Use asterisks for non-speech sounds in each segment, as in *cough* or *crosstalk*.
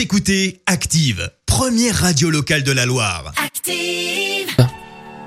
Vous écoutez Active, première radio locale de la Loire. Active.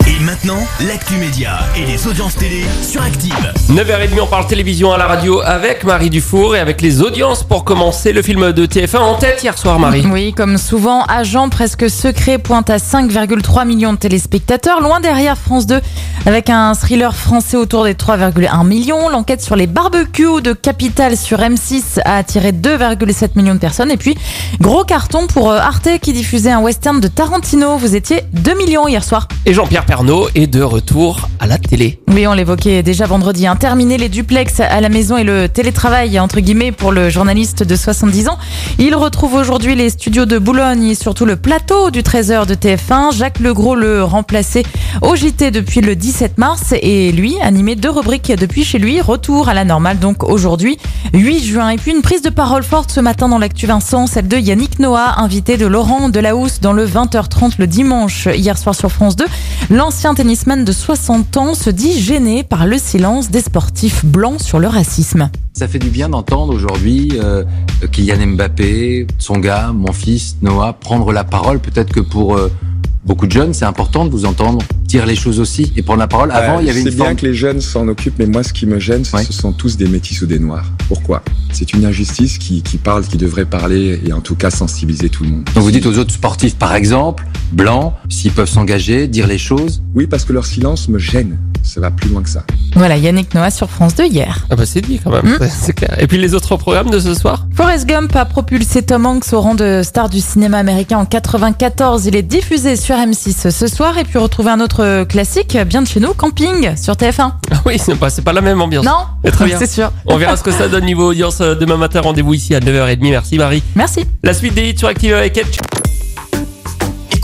Et maintenant, l'actu média et les audiences télé sur Active. 9h30, on parle télévision à la radio avec Marie Dufour et avec les audiences pour commencer le film de TF1 en tête hier soir, Marie. Oui, comme souvent, Agent presque secret pointe à 5,3 millions de téléspectateurs, loin derrière France 2, avec un thriller français autour des 3,1 millions. L'enquête sur les barbecues de Capital sur M6 a attiré 2,7 millions de personnes. Et puis, gros carton pour euh, Arte qui diffusait un western de Tarantino. Vous étiez 2 millions hier soir. Et Jean-Pierre Pernaud est de retour à la télé. Oui, on l'évoquait déjà vendredi. Hein. Terminer les duplex à la maison et le télétravail, entre guillemets, pour le journaliste de 70 ans. Il retrouve aujourd'hui les studios de Boulogne et surtout le plateau du 13h de TF1. Jacques Legros le remplaçait au JT depuis le 17 mars et lui animait deux rubriques depuis chez lui. Retour à la normale donc aujourd'hui, 8 juin. Et puis une prise de parole forte ce matin dans l'actu Vincent, celle de Yannick Noah, invité de Laurent Delahousse dans le 20h30 le dimanche hier soir sur France 2. L'ancien tennisman de 60 ans se dit gêné par le silence des sportifs blancs sur le racisme. Ça fait du bien d'entendre aujourd'hui euh, Kylian Mbappé, son gars, mon fils, Noah, prendre la parole. Peut-être que pour euh, beaucoup de jeunes, c'est important de vous entendre dire les choses aussi et prendre la parole. Avant, il y avait C'est une bien forme... que les jeunes s'en occupent, mais moi, ce qui me gêne, Ouais. ce sont tous des métis ou des noirs. Pourquoi? C'est une injustice qui, qui parle, qui devrait parler et en tout cas sensibiliser tout le monde. Donc vous dites aux autres sportifs, par exemple, blancs, s'ils peuvent s'engager, dire les choses. Oui, parce que leur silence me gêne. Ça va plus loin que ça. Voilà, Yannick Noah sur France 2 hier. Ah bah c'est dit quand même, Hmm. *laughs* c'est clair. Et puis les autres programmes de ce soir Forrest Gump a propulsé Tom Hanks au rang de star du cinéma américain en 94. Il est diffusé sur M6 ce soir et puis retrouver un autre classique bien de chez nous, Camping sur TF1. Ah oui, c'est pas, c'est pas la même ambiance. Non, Et très bien. *laughs* c'est sûr. On verra ce que ça donne niveau audience euh, demain matin. Rendez-vous ici à 9h30. Merci Marie. Merci. La suite des hits sur Active avec.